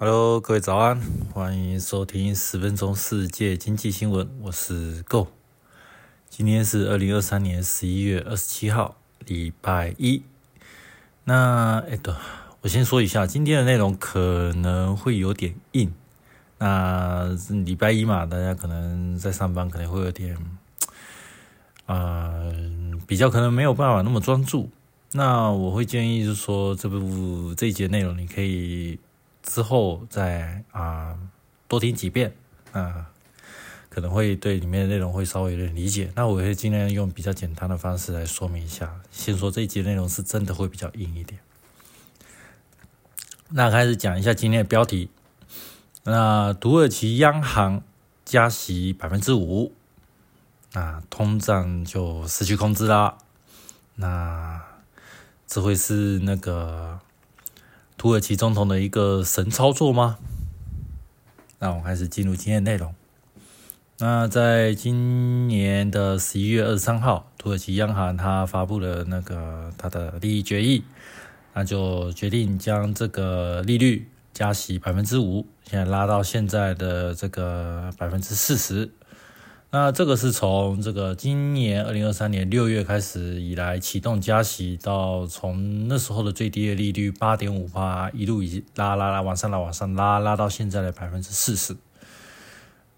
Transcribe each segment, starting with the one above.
Hello，各位早安，欢迎收听十分钟世界经济新闻，我是 Go。今天是二零二三年十一月二十七号，礼拜一。那哎，对，我先说一下，今天的内容可能会有点硬。那礼拜一嘛，大家可能在上班，可能会有点，啊，比较可能没有办法那么专注。那我会建议，就是说这部这一节内容，你可以。之后再啊多听几遍啊，可能会对里面的内容会稍微有点理解。那我会尽量用比较简单的方式来说明一下。先说这一节内容是真的会比较硬一点。那开始讲一下今天的标题。那土耳其央行加息百分之五，那通胀就失去控制啦。那这会是那个。土耳其总统的一个神操作吗？那我们开始进入今天的内容。那在今年的十一月二十三号，土耳其央行它发布了那个它的利益决议，那就决定将这个利率加息百分之五，现在拉到现在的这个百分之四十。那这个是从这个今年二零二三年六月开始以来启动加息，到从那时候的最低的利率八点五八，一路一拉拉拉往上拉往上拉，拉到现在的百分之四十。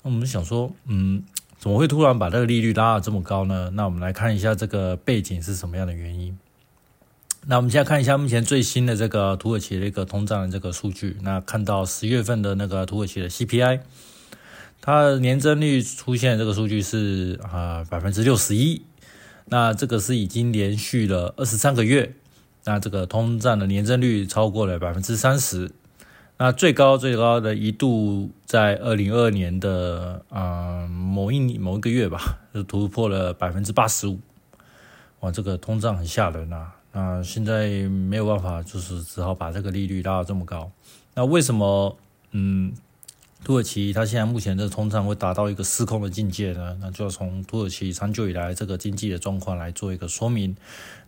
那我们想说，嗯，怎么会突然把这个利率拉到这么高呢？那我们来看一下这个背景是什么样的原因。那我们现在看一下目前最新的这个土耳其的一个通胀的这个数据。那看到十月份的那个土耳其的 CPI。它年增率出现这个数据是啊百分之六十一，那这个是已经连续了二十三个月，那这个通胀的年增率超过了百分之三十，那最高最高的一度在二零二二年的啊某一某一个月吧，就突破了百分之八十五，哇，这个通胀很吓人呐，那现在没有办法，就是只好把这个利率拉到这么高，那为什么嗯？土耳其它现在目前的通胀会达到一个失控的境界呢？那就要从土耳其长久以来这个经济的状况来做一个说明。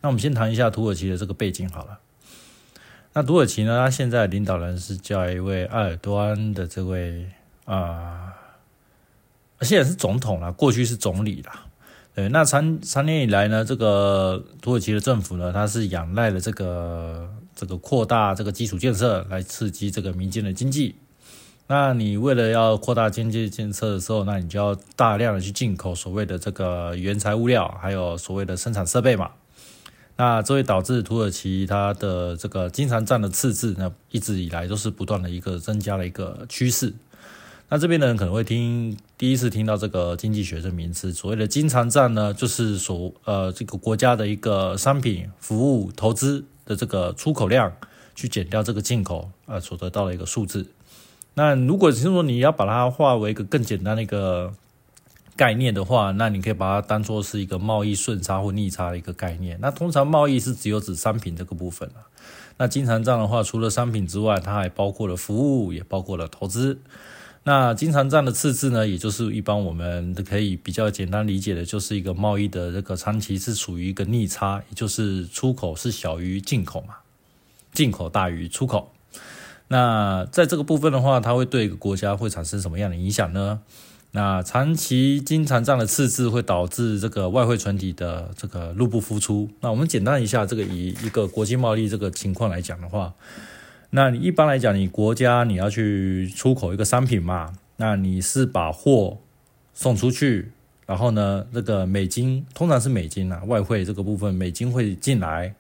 那我们先谈一下土耳其的这个背景好了。那土耳其呢，它现在领导人是叫一位埃尔多安的这位啊，现在是总统了，过去是总理啦。对，那长长年以来呢，这个土耳其的政府呢，它是仰赖了这个这个扩大这个基础建设来刺激这个民间的经济。那你为了要扩大经济建设的时候，那你就要大量的去进口所谓的这个原材物料，还有所谓的生产设备嘛。那这会导致土耳其它的这个经常账的赤字，那一直以来都是不断的一个增加的一个趋势。那这边的人可能会听第一次听到这个经济学的名词，所谓的经常账呢，就是所呃这个国家的一个商品、服务、投资的这个出口量，去减掉这个进口呃所得到的一个数字。那如果是说你要把它化为一个更简单的一个概念的话，那你可以把它当做是一个贸易顺差或逆差的一个概念。那通常贸易是只有指商品这个部分了。那经常账的话，除了商品之外，它还包括了服务，也包括了投资。那经常账的赤字呢，也就是一般我们可以比较简单理解的，就是一个贸易的这个长期是处于一个逆差，也就是出口是小于进口嘛，进口大于出口。那在这个部分的话，它会对一个国家会产生什么样的影响呢？那长期经常账的赤字会导致这个外汇存底的这个入不敷出。那我们简单一下，这个以一个国际贸易这个情况来讲的话，那你一般来讲，你国家你要去出口一个商品嘛，那你是把货送出去，然后呢，这个美金通常是美金啊，外汇这个部分美金会进来。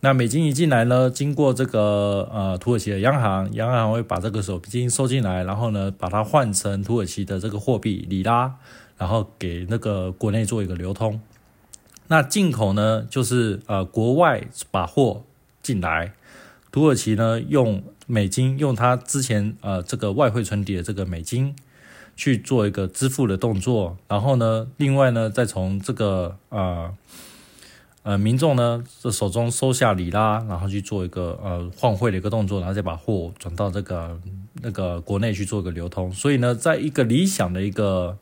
那美金一进来呢，经过这个呃土耳其的央行，央行会把这个手金收进来，然后呢把它换成土耳其的这个货币里拉，然后给那个国内做一个流通。那进口呢，就是呃国外把货进来，土耳其呢用美金，用它之前呃这个外汇存底的这个美金去做一个支付的动作，然后呢，另外呢再从这个呃。呃，民众呢，这手中收下里拉，然后去做一个呃换汇的一个动作，然后再把货转到这个那个国内去做一个流通。所以呢，在一个理想的一个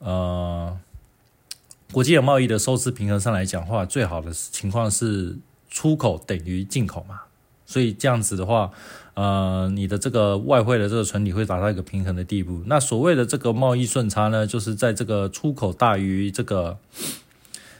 呃国际的贸易的收支平衡上来讲话，最好的情况是出口等于进口嘛。所以这样子的话，呃，你的这个外汇的这个存底会达到一个平衡的地步。那所谓的这个贸易顺差呢，就是在这个出口大于这个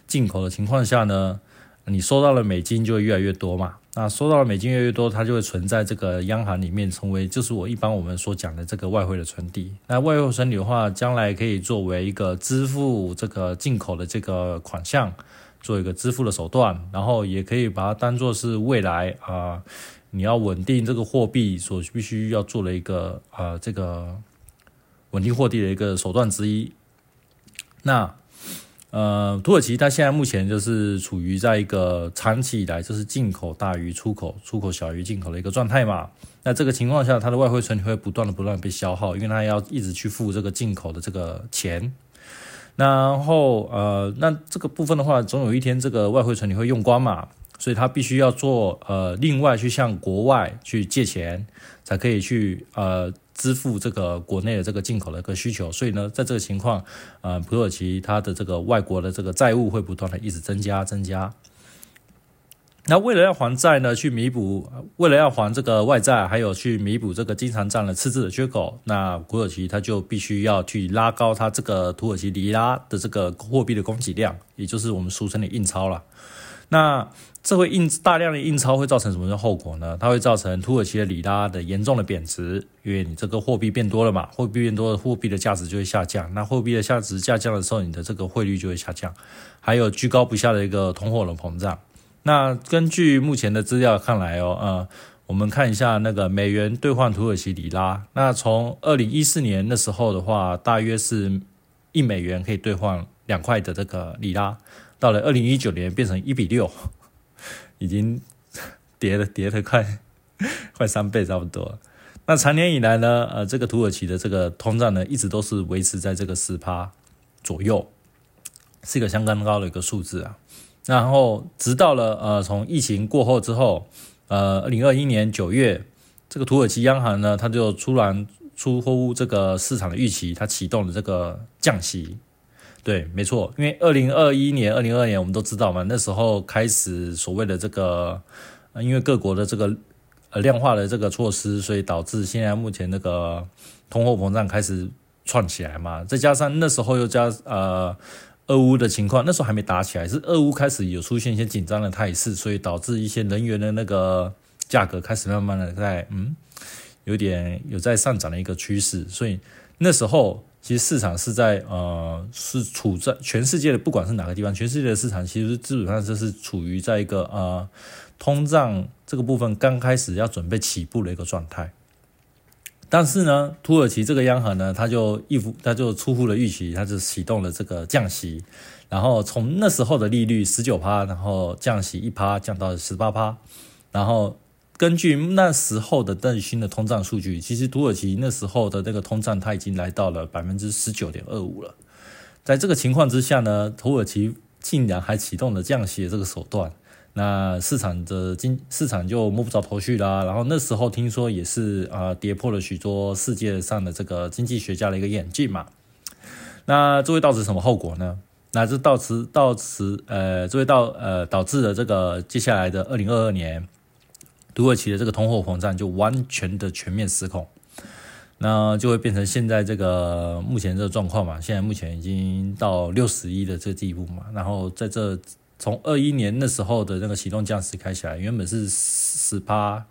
进口的情况下呢，你收到了美金就会越来越多嘛。那收到的美金越来越多，它就会存在这个央行里面，成为就是我一般我们所讲的这个外汇的存底。那外汇存底的话，将来可以作为一个支付这个进口的这个款项，做一个支付的手段，然后也可以把它当做是未来啊。你要稳定这个货币所必须要做的一个呃这个稳定货币的一个手段之一。那呃土耳其它现在目前就是处于在一个长期以来就是进口大于出口，出口小于进口的一个状态嘛。那这个情况下，它的外汇存底会不断的不断被消耗，因为它要一直去付这个进口的这个钱。然后呃那这个部分的话，总有一天这个外汇存底会用光嘛。所以它必须要做呃，另外去向国外去借钱，才可以去呃支付这个国内的这个进口的一个需求。所以呢，在这个情况，呃，土耳其它的这个外国的这个债务会不断的一直增加增加。那为了要还债呢，去弥补，为了要还这个外债，还有去弥补这个经常账的赤字的缺口，那土耳其它就必须要去拉高它这个土耳其里拉的这个货币的供给量，也就是我们俗称的印钞了。那这会印大量的印钞会造成什么的后果呢？它会造成土耳其的里拉的严重的贬值，因为你这个货币变多了嘛，货币变多了，货币的价值就会下降。那货币的价值下降的时候，你的这个汇率就会下降，还有居高不下的一个通货的膨胀。那根据目前的资料看来哦，呃，我们看一下那个美元兑换土耳其里拉，那从二零一四年那时候的话，大约是一美元可以兑换两块的这个里拉。到了二零一九年，变成一比六，已经跌了跌了快快三倍差不多。那长年以来呢，呃，这个土耳其的这个通胀呢，一直都是维持在这个十趴左右，是一个相当高的一个数字啊。然后直到了呃，从疫情过后之后，呃，二零二一年九月，这个土耳其央行呢，它就突然出乎这个市场的预期，它启动了这个降息。对，没错，因为二零二一年、二零二二年，我们都知道嘛，那时候开始所谓的这个，因为各国的这个呃量化的这个措施，所以导致现在目前那个通货膨胀开始窜起来嘛。再加上那时候又加呃俄乌的情况，那时候还没打起来，是俄乌开始有出现一些紧张的态势，所以导致一些能源的那个价格开始慢慢的在嗯有点有在上涨的一个趋势，所以那时候。其实市场是在呃，是处在全世界的不管是哪个地方，全世界的市场其实基本上就是处于在一个呃通胀这个部分刚开始要准备起步的一个状态。但是呢，土耳其这个央行呢，它就一幅，它就出乎了预期，它就启动了这个降息，然后从那时候的利率十九趴，然后降息一趴，降到十八趴，然后。根据那时候的最新的通胀数据，其实土耳其那时候的那个通胀，它已经来到了百分之十九点二五了。在这个情况之下呢，土耳其竟然还启动了降息的这个手段，那市场的经市场就摸不着头绪啦。然后那时候听说也是啊，跌破了许多世界上的这个经济学家的一个眼镜嘛。那这会导致什么后果呢？那这导致导致呃，这会导呃导致了这个接下来的二零二二年。土耳其的这个通货膨胀就完全的全面失控，那就会变成现在这个目前这个状况嘛。现在目前已经到六十一的这个地步嘛。然后在这从二一年那时候的那个启动降息开起来，原本是十八、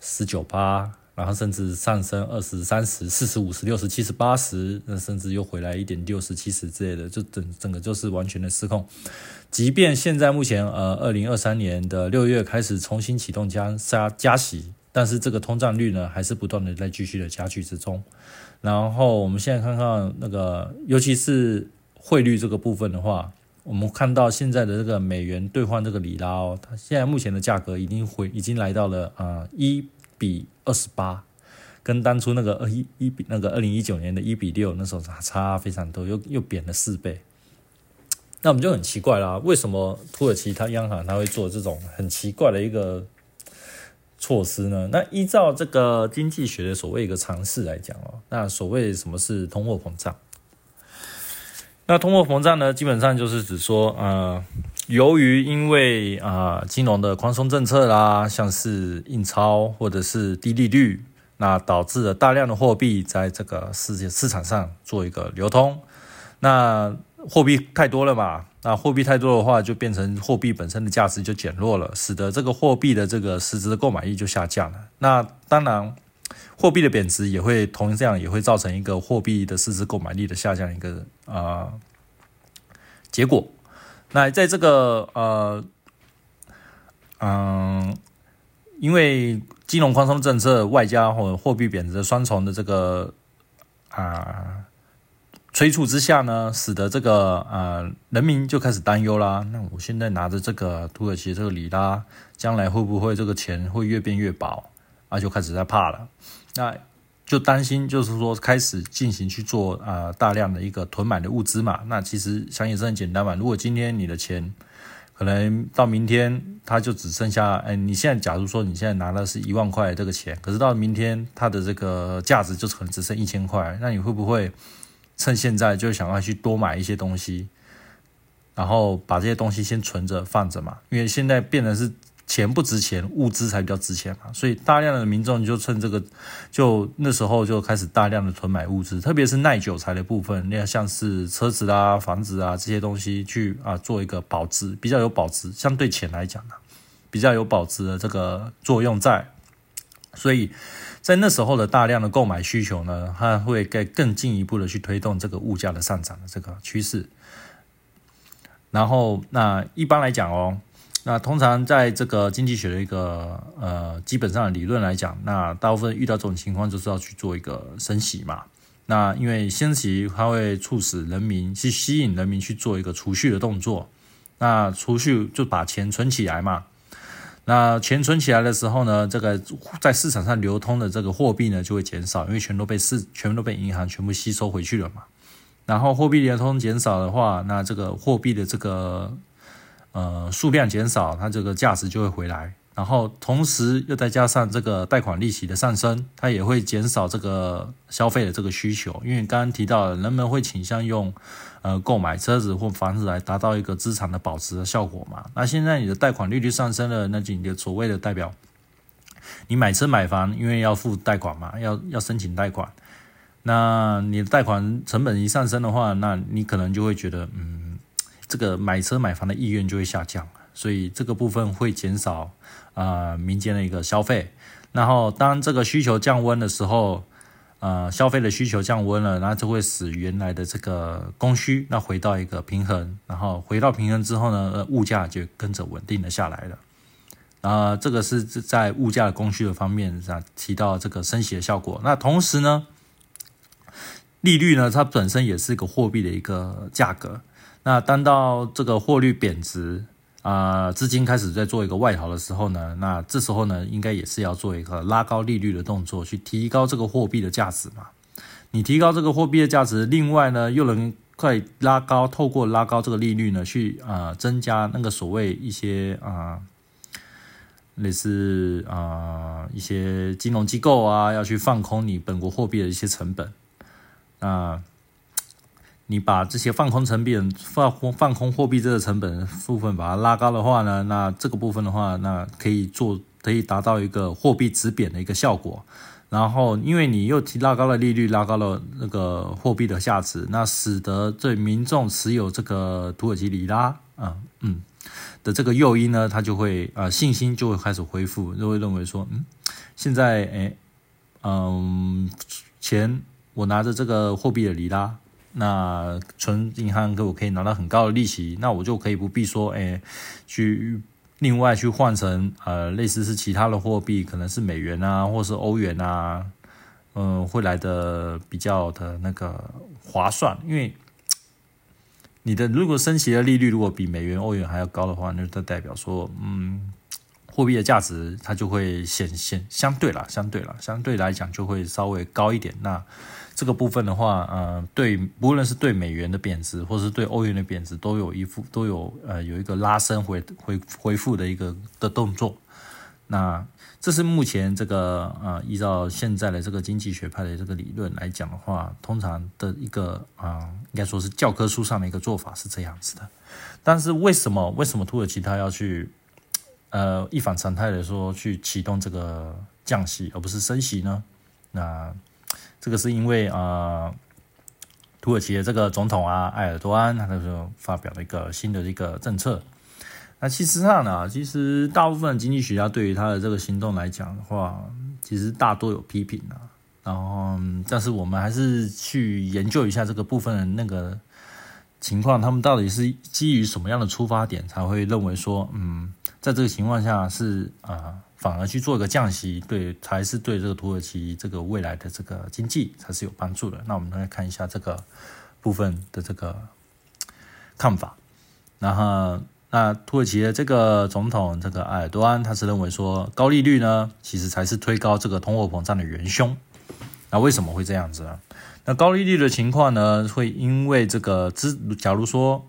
十九八，然后甚至上升二十三十、四十五十、六十、七十、八十，那甚至又回来一点六十、七十之类的，就整整个就是完全的失控。即便现在目前呃，二零二三年的六月开始重新启动加加加息，但是这个通胀率呢还是不断的在继续的加剧之中。然后我们现在看看那个，尤其是汇率这个部分的话，我们看到现在的这个美元兑换这个里拉哦，它现在目前的价格已经回已经来到了啊一比二十八，跟当初那个二一一比那个二零一九年的一比六那时候差差非常多，又又贬了四倍。那我们就很奇怪啦，为什么土耳其它央行它会做这种很奇怪的一个措施呢？那依照这个经济学的所谓一个常识来讲哦，那所谓什么是通货膨胀？那通货膨胀呢，基本上就是指说，呃，由于因为啊金融的宽松政策啦，像是印钞或者是低利率，那导致了大量的货币在这个世界市场上做一个流通。那货币太多了嘛？那货币太多的话，就变成货币本身的价值就减弱了，使得这个货币的这个实质的购买力就下降了。那当然，货币的贬值也会同样也会造成一个货币的实质购买力的下降一个啊结果。那在这个呃，嗯，因为金融宽松政策外加或货币贬值双重的这个啊催促之下呢，使得这个呃人民就开始担忧啦。那我现在拿着这个土耳其这个里拉，将来会不会这个钱会越变越薄啊？就开始在怕了。那就担心，就是说开始进行去做啊大量的一个囤买的物资嘛。那其实想也是很简单嘛。如果今天你的钱可能到明天它就只剩下，哎，你现在假如说你现在拿的是一万块这个钱，可是到明天它的这个价值就可能只剩一千块，那你会不会趁现在就想要去多买一些东西，然后把这些东西先存着放着嘛？因为现在变成是。钱不值钱，物资才比较值钱嘛，所以大量的民众就趁这个，就那时候就开始大量的囤买物资，特别是耐久材的部分，那像是车子啊、房子啊这些东西去啊做一个保值，比较有保值，相对钱来讲呢，比较有保值的这个作用在，所以在那时候的大量的购买需求呢，它会更更进一步的去推动这个物价的上涨的这个趋势，然后那一般来讲哦。那通常在这个经济学的一个呃基本上的理论来讲，那大部分遇到这种情况就是要去做一个升息嘛。那因为升息它会促使人民去吸引人民去做一个储蓄的动作。那储蓄就把钱存起来嘛。那钱存起来的时候呢，这个在市场上流通的这个货币呢就会减少，因为全都被市全部都被银行全部吸收回去了嘛。然后货币流通减少的话，那这个货币的这个。呃，数量减少，它这个价值就会回来，然后同时又再加上这个贷款利息的上升，它也会减少这个消费的这个需求。因为刚刚提到，人们会倾向用呃购买车子或房子来达到一个资产的保值的效果嘛。那现在你的贷款利率上升了，那你的所谓的代表，你买车买房，因为要付贷款嘛，要要申请贷款，那你的贷款成本一上升的话，那你可能就会觉得嗯。这个买车买房的意愿就会下降，所以这个部分会减少啊民间的一个消费。然后当这个需求降温的时候，呃，消费的需求降温了，那就会使原来的这个供需那回到一个平衡。然后回到平衡之后呢，物价就跟着稳定的下来了。啊，这个是在物价供需的方面上提到这个升息的效果。那同时呢，利率呢，它本身也是一个货币的一个价格。那当到这个货率贬值啊，资金开始在做一个外逃的时候呢，那这时候呢，应该也是要做一个拉高利率的动作，去提高这个货币的价值嘛。你提高这个货币的价值，另外呢，又能快拉高，透过拉高这个利率呢，去啊增加那个所谓一些啊类似啊一些金融机构啊要去放空你本国货币的一些成本啊。你把这些放空成本、放空放空货币这个成本部分把它拉高的话呢，那这个部分的话，那可以做可以达到一个货币止贬的一个效果。然后，因为你又提拉高了利率，拉高了那个货币的价值，那使得对民众持有这个土耳其里拉啊，嗯的这个诱因呢，他就会啊信心就会开始恢复，就会认为说，嗯，现在哎，嗯，钱我拿着这个货币的里拉。那存银行给我可以拿到很高的利息，那我就可以不必说，哎，去另外去换成呃类似是其他的货币，可能是美元啊，或是欧元啊，嗯，会来的比较的那个划算，因为你的如果升息的利率如果比美元、欧元还要高的话，那就代表说，嗯，货币的价值它就会显现相对啦，相对啦，相对来讲就会稍微高一点。那这个部分的话，呃，对，不论是对美元的贬值，或是对欧元的贬值，都有一副都有呃有一个拉升回回回复的一个的动作。那这是目前这个呃，依照现在的这个经济学派的这个理论来讲的话，通常的一个啊，应该说是教科书上的一个做法是这样子的。但是为什么为什么土耳其它要去呃一反常态的说去启动这个降息而不是升息呢？那这个是因为啊，土耳其的这个总统啊埃尔多安他那时候发表了一个新的一个政策。那其实上呢，其实大部分经济学家对于他的这个行动来讲的话，其实大多有批评的。然后，但是我们还是去研究一下这个部分那个情况，他们到底是基于什么样的出发点才会认为说，嗯，在这个情况下是啊，反而去做一个降息，对，才是对这个土耳其这个未来的这个经济才是有帮助的。那我们来看一下这个部分的这个看法，然后。那土耳其的这个总统这个埃尔多安，他是认为说高利率呢，其实才是推高这个通货膨胀的元凶。那为什么会这样子呢？那高利率的情况呢，会因为这个资，假如说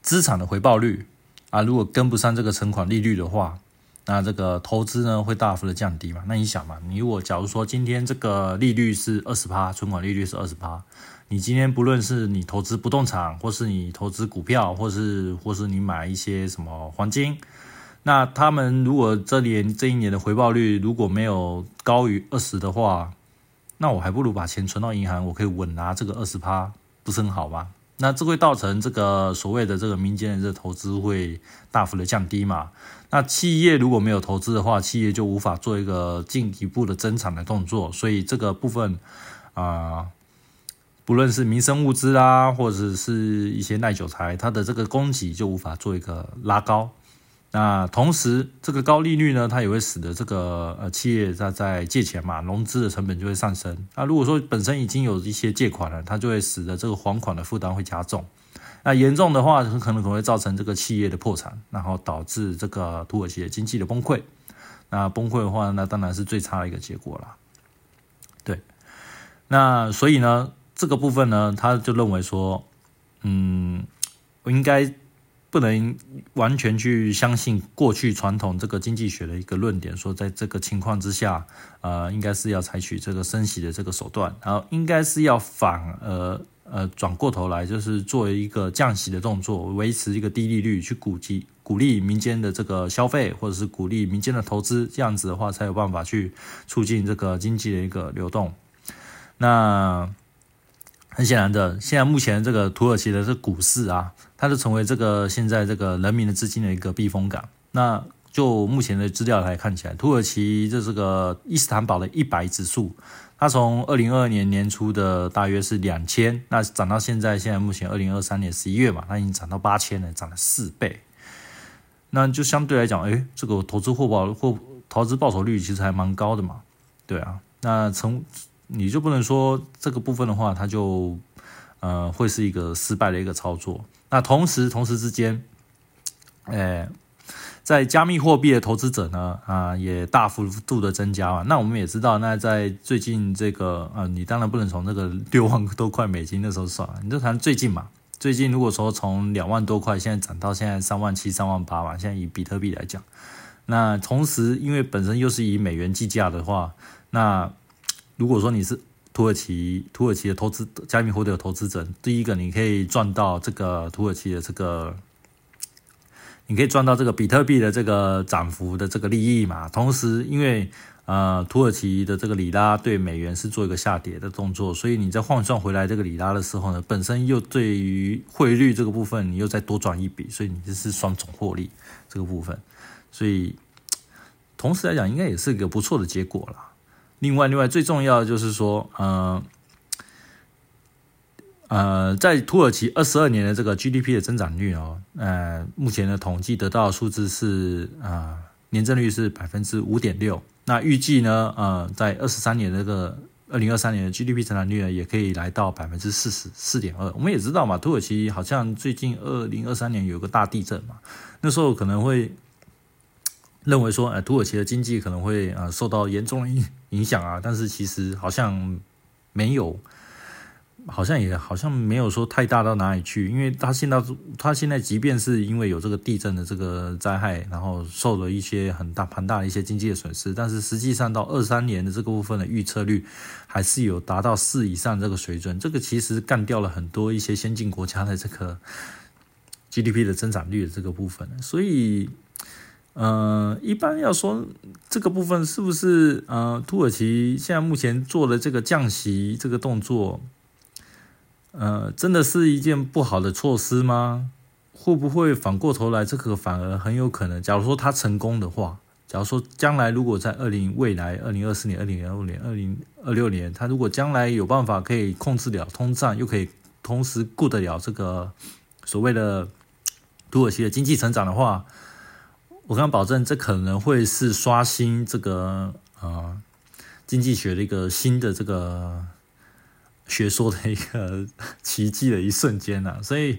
资产的回报率啊，如果跟不上这个存款利率的话，那这个投资呢会大幅的降低嘛？那你想嘛，你如果假如说今天这个利率是二十趴，存款利率是二十趴。你今天不论是你投资不动产，或是你投资股票，或是或是你买一些什么黄金，那他们如果这年这一年的回报率如果没有高于二十的话，那我还不如把钱存到银行，我可以稳拿这个二十趴，不是很好吗？那这会造成这个所谓的这个民间的这投资会大幅的降低嘛？那企业如果没有投资的话，企业就无法做一个进一步的增产的动作，所以这个部分啊。不论是民生物资啊，或者是一些耐久材，它的这个供给就无法做一个拉高。那同时，这个高利率呢，它也会使得这个呃企业在在借钱嘛，融资的成本就会上升。那如果说本身已经有一些借款了，它就会使得这个还款的负担会加重。那严重的话，可能可能会造成这个企业的破产，然后导致这个土耳其的经济的崩溃。那崩溃的话，那当然是最差的一个结果了。对，那所以呢？这个部分呢，他就认为说，嗯，应该不能完全去相信过去传统这个经济学的一个论点，说在这个情况之下，呃，应该是要采取这个升息的这个手段，然后应该是要反呃呃转过头来，就是做一个降息的动作，维持一个低利率，去鼓激鼓励民间的这个消费，或者是鼓励民间的投资，这样子的话才有办法去促进这个经济的一个流动。那很显然的，现在目前这个土耳其的这股市啊，它就成为这个现在这个人民的资金的一个避风港。那就目前的资料来看起来，土耳其这这个伊斯坦堡的一百指数，它从二零二二年年初的大约是两千，那涨到现在，现在目前二零二三年十一月嘛，它已经涨到八千了，涨了四倍。那就相对来讲，哎，这个投资获报或投资报酬率其实还蛮高的嘛，对啊，那从。你就不能说这个部分的话，它就呃会是一个失败的一个操作。那同时，同时之间，呃，在加密货币的投资者呢，啊，也大幅度的增加嘛。那我们也知道，那在最近这个呃，你当然不能从这个 六万多块美金的时候算，你就谈最近嘛。最近如果说从两万多块现在涨到现在三万七、三万八嘛，现在以比特币来讲，那同时因为本身又是以美元计价的话，那如果说你是土耳其土耳其的投资加密货币的投资者，第一个你可以赚到这个土耳其的这个，你可以赚到这个比特币的这个涨幅的这个利益嘛。同时，因为呃土耳其的这个里拉对美元是做一个下跌的动作，所以你在换算回来这个里拉的时候呢，本身又对于汇率这个部分你又再多赚一笔，所以你这是双重获利这个部分。所以同时来讲，应该也是一个不错的结果了。另外，另外最重要的就是说，呃，呃，在土耳其二十二年的这个 GDP 的增长率哦，呃，目前的统计得到的数字是啊，年增率是百分之五点六。那预计呢，呃，在二十三年这个二零二三年的 GDP 增长率呢，也可以来到百分之四十四点二。我们也知道嘛，土耳其好像最近二零二三年有个大地震嘛，那时候可能会。认为说，呃，土耳其的经济可能会啊受到严重的影影响啊，但是其实好像没有好像也好像没有说太大到哪里去，因为他现在他现在即便是因为有这个地震的这个灾害，然后受了一些很大庞大的一些经济的损失，但是实际上到二三年的这个部分的预测率还是有达到四以上这个水准，这个其实干掉了很多一些先进国家的这个 GDP 的增长率的这个部分，所以。呃，一般要说这个部分是不是呃，土耳其现在目前做的这个降息这个动作，呃，真的是一件不好的措施吗？会不会反过头来，这个反而很有可能？假如说它成功的话，假如说将来如果在二零未来二零二四年、二零二五年、二零二六年，它如果将来有办法可以控制了通胀，又可以同时顾得了这个所谓的土耳其的经济成长的话。我敢保证，这可能会是刷新这个呃经济学的一个新的这个学说的一个 奇迹的一瞬间呐。所以，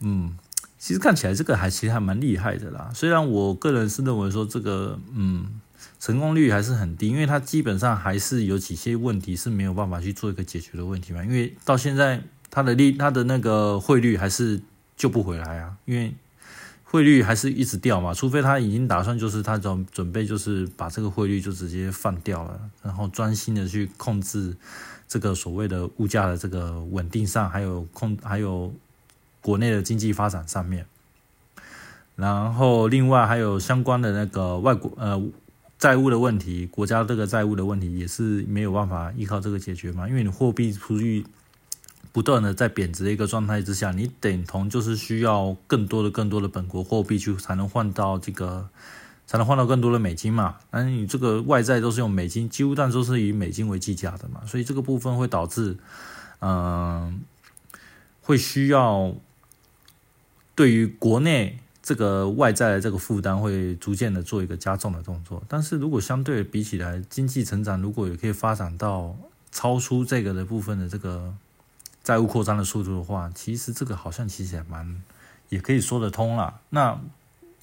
嗯，其实看起来这个还其实还蛮厉害的啦。虽然我个人是认为说这个嗯成功率还是很低，因为它基本上还是有几些问题是没有办法去做一个解决的问题嘛。因为到现在它的利它的那个汇率还是救不回来啊，因为。汇率还是一直掉嘛，除非他已经打算就是他准准备就是把这个汇率就直接放掉了，然后专心的去控制这个所谓的物价的这个稳定上，还有控还有国内的经济发展上面。然后另外还有相关的那个外国呃债务的问题，国家这个债务的问题也是没有办法依靠这个解决嘛，因为你货币出去。不断的在贬值的一个状态之下，你等同就是需要更多的、更多的本国货币去才能换到这个，才能换到更多的美金嘛。那你这个外债都是用美金，几乎但都是以美金为计价的嘛，所以这个部分会导致，嗯，会需要对于国内这个外债的这个负担会逐渐的做一个加重的动作。但是如果相对比起来，经济成长如果也可以发展到超出这个的部分的这个。债务扩张的速度的话，其实这个好像其实也蛮，也可以说得通了。那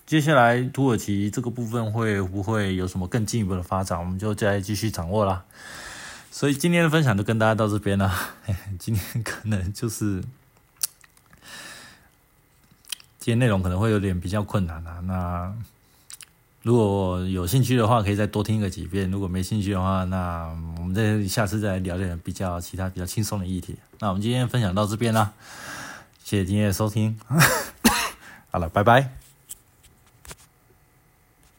接下来土耳其这个部分会不会有什么更进一步的发展，我们就再继续掌握啦。所以今天的分享就跟大家到这边了。今天可能就是今天内容可能会有点比较困难啊。那如果有兴趣的话，可以再多听个几遍；如果没兴趣的话，那我们再下次再聊点比较其他比较轻松的议题。那我们今天分享到这边啦，谢谢今天的收听，好了，拜拜。